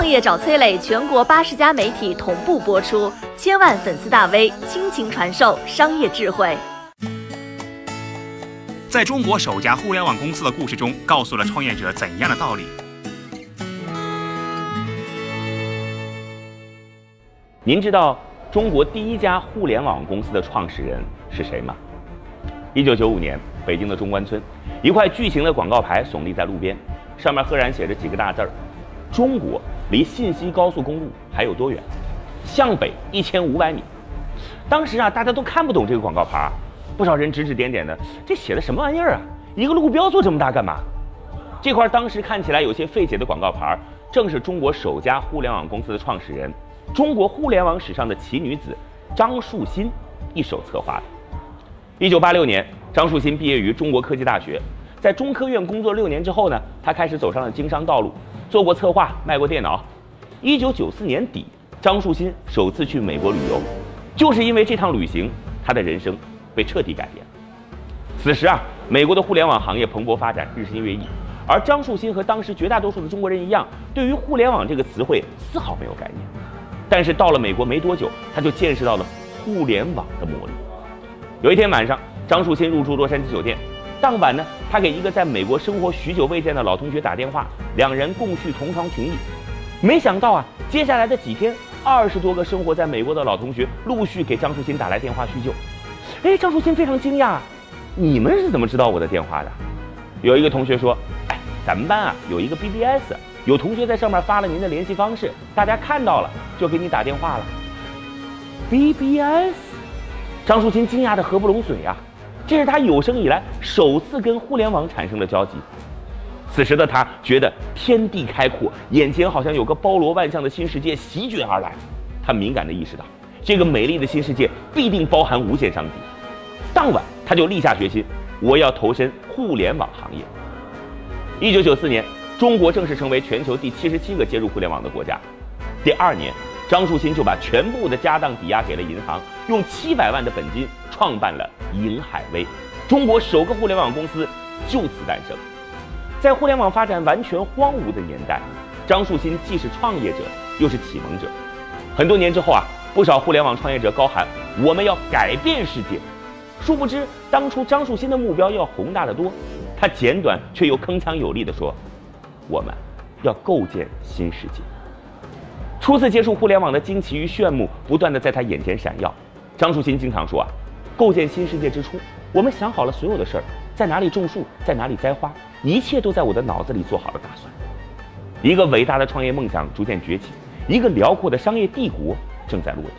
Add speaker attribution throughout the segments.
Speaker 1: 创业找崔磊，全国八十家媒体同步播出，千万粉丝大 V 倾情传授商业智慧。
Speaker 2: 在中国首家互联网公司的故事中，告诉了创业者怎样的道理？
Speaker 3: 您知道中国第一家互联网公司的创始人是谁吗？一九九五年，北京的中关村，一块巨型的广告牌耸立在路边，上面赫然写着几个大字儿：“中国离信息高速公路还有多远？向北一千五百米。”当时啊，大家都看不懂这个广告牌。不少人指指点点的，这写的什么玩意儿啊？一个路标做这么大干嘛？这块当时看起来有些费解的广告牌，正是中国首家互联网公司的创始人，中国互联网史上的奇女子张树新一手策划的。一九八六年，张树新毕业于中国科技大学，在中科院工作六年之后呢，他开始走上了经商道路，做过策划，卖过电脑。一九九四年底，张树新首次去美国旅游，就是因为这趟旅行，他的人生。被彻底改变了。此时啊，美国的互联网行业蓬勃发展，日新月异。而张树新和当时绝大多数的中国人一样，对于互联网这个词汇丝毫没有概念。但是到了美国没多久，他就见识到了互联网的魔力。有一天晚上，张树新入住洛杉矶酒店，当晚呢，他给一个在美国生活许久未见的老同学打电话，两人共叙同床情谊。没想到啊，接下来的几天，二十多个生活在美国的老同学陆续给张树新打来电话叙旧。哎，张树新非常惊讶，你们是怎么知道我的电话的？有一个同学说，哎，咱们班啊有一个 BBS，有同学在上面发了您的联系方式，大家看到了就给你打电话了。BBS，张树新惊讶的合不拢嘴啊，这是他有生以来首次跟互联网产生了交集。此时的他觉得天地开阔，眼前好像有个包罗万象的新世界席卷而来，他敏感的意识到。这个美丽的新世界必定包含无限商机。当晚，他就立下决心，我要投身互联网行业。一九九四年，中国正式成为全球第七十七个接入互联网的国家。第二年，张树新就把全部的家当抵押给了银行，用七百万的本金创办了银海威，中国首个互联网公司就此诞生。在互联网发展完全荒芜的年代，张树新既是创业者，又是启蒙者。很多年之后啊。不少互联网创业者高喊：“我们要改变世界。”殊不知，当初张树新的目标要宏大的多。他简短却又铿锵有力地说：“我们要构建新世界。”初次接触互联网的惊奇与炫目，不断地在他眼前闪耀。张树新经常说：“啊，构建新世界之初，我们想好了所有的事儿，在哪里种树，在哪里栽花，一切都在我的脑子里做好了打算。”一个伟大的创业梦想逐渐崛起，一个辽阔的商业帝国。正在落地，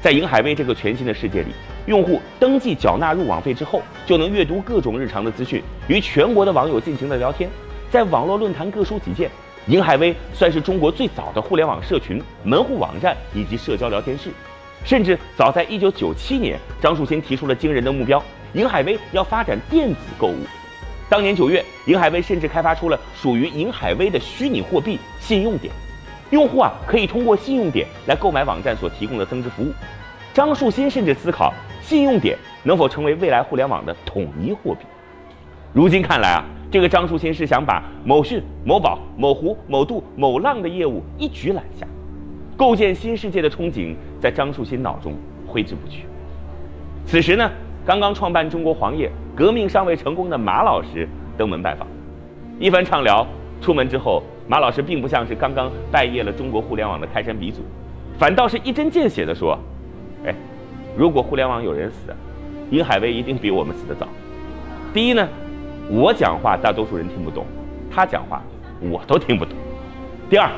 Speaker 3: 在银海威这个全新的世界里，用户登记缴纳入网费之后，就能阅读各种日常的资讯，与全国的网友进行了聊天，在网络论坛各抒己见。银海威算是中国最早的互联网社群、门户网站以及社交聊天室。甚至早在1997年，张树新提出了惊人的目标：银海威要发展电子购物。当年九月，银海威甚至开发出了属于银海威的虚拟货币信用点。用户啊，可以通过信用点来购买网站所提供的增值服务。张树新甚至思考，信用点能否成为未来互联网的统一货币。如今看来啊，这个张树新是想把某讯、某宝、某湖、某度、某浪的业务一举揽下，构建新世界的憧憬在张树新脑中挥之不去。此时呢，刚刚创办中国黄页、革命尚未成功的马老师登门拜访，一番畅聊，出门之后。马老师并不像是刚刚拜谒了中国互联网的开山鼻祖，反倒是一针见血地说：“哎，如果互联网有人死，银海威一定比我们死得早。第一呢，我讲话大多数人听不懂，他讲话我都听不懂。第二，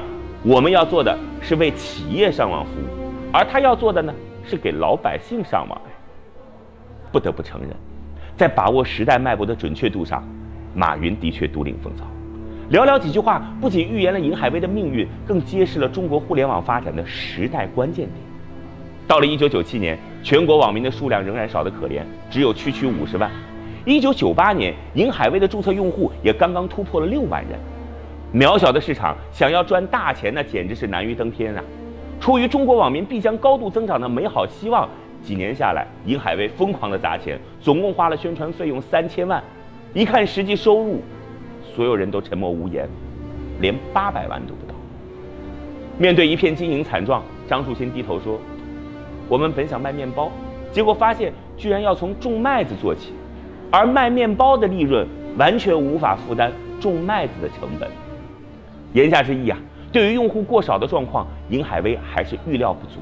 Speaker 3: 我们要做的是为企业上网服务，而他要做的呢是给老百姓上网。不得不承认，在把握时代脉搏的准确度上，马云的确独领风骚。”寥寥几句话，不仅预言了银海威的命运，更揭示了中国互联网发展的时代关键点。到了1997年，全国网民的数量仍然少得可怜，只有区区五十万。1998年，银海威的注册用户也刚刚突破了六万人。渺小的市场，想要赚大钱，那简直是难于登天啊！出于中国网民必将高度增长的美好希望，几年下来，银海威疯狂的砸钱，总共花了宣传费用三千万。一看实际收入。所有人都沉默无言，连八百万都不到。面对一片经营惨状，张树新低头说：“我们本想卖面包，结果发现居然要从种麦子做起，而卖面包的利润完全无法负担种麦子的成本。”言下之意啊，对于用户过少的状况，尹海威还是预料不足。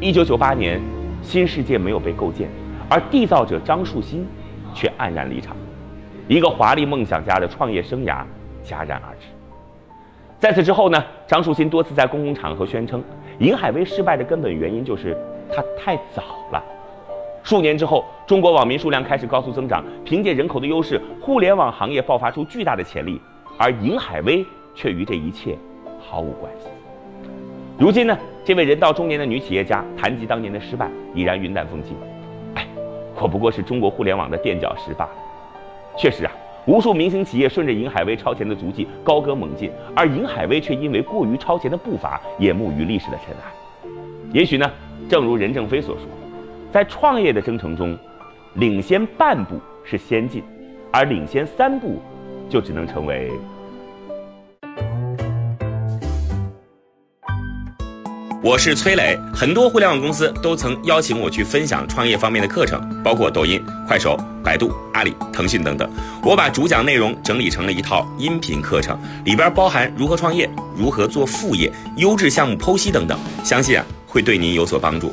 Speaker 3: 一九九八年，新世界没有被构建，而缔造者张树新却黯然离场，一个华丽梦想家的创业生涯戛然而止。在此之后呢，张树新多次在公共场合宣称，尹海威失败的根本原因就是他太早了。数年之后，中国网民数量开始高速增长，凭借人口的优势，互联网行业爆发出巨大的潜力，而尹海威却与这一切毫无关系。如今呢，这位人到中年的女企业家谈及当年的失败，已然云淡风轻。哎，我不过是中国互联网的垫脚石罢了。确实啊，无数明星企业顺着尹海威超前的足迹高歌猛进，而尹海威却因为过于超前的步伐淹没于历史的尘埃。也许呢，正如任正非所说，在创业的征程中，领先半步是先进，而领先三步，就只能成为。
Speaker 4: 我是崔磊，很多互联网公司都曾邀请我去分享创业方面的课程，包括抖音、快手、百度、阿里、腾讯等等。我把主讲内容整理成了一套音频课程，里边包含如何创业、如何做副业、优质项目剖析等等，相信啊会对您有所帮助。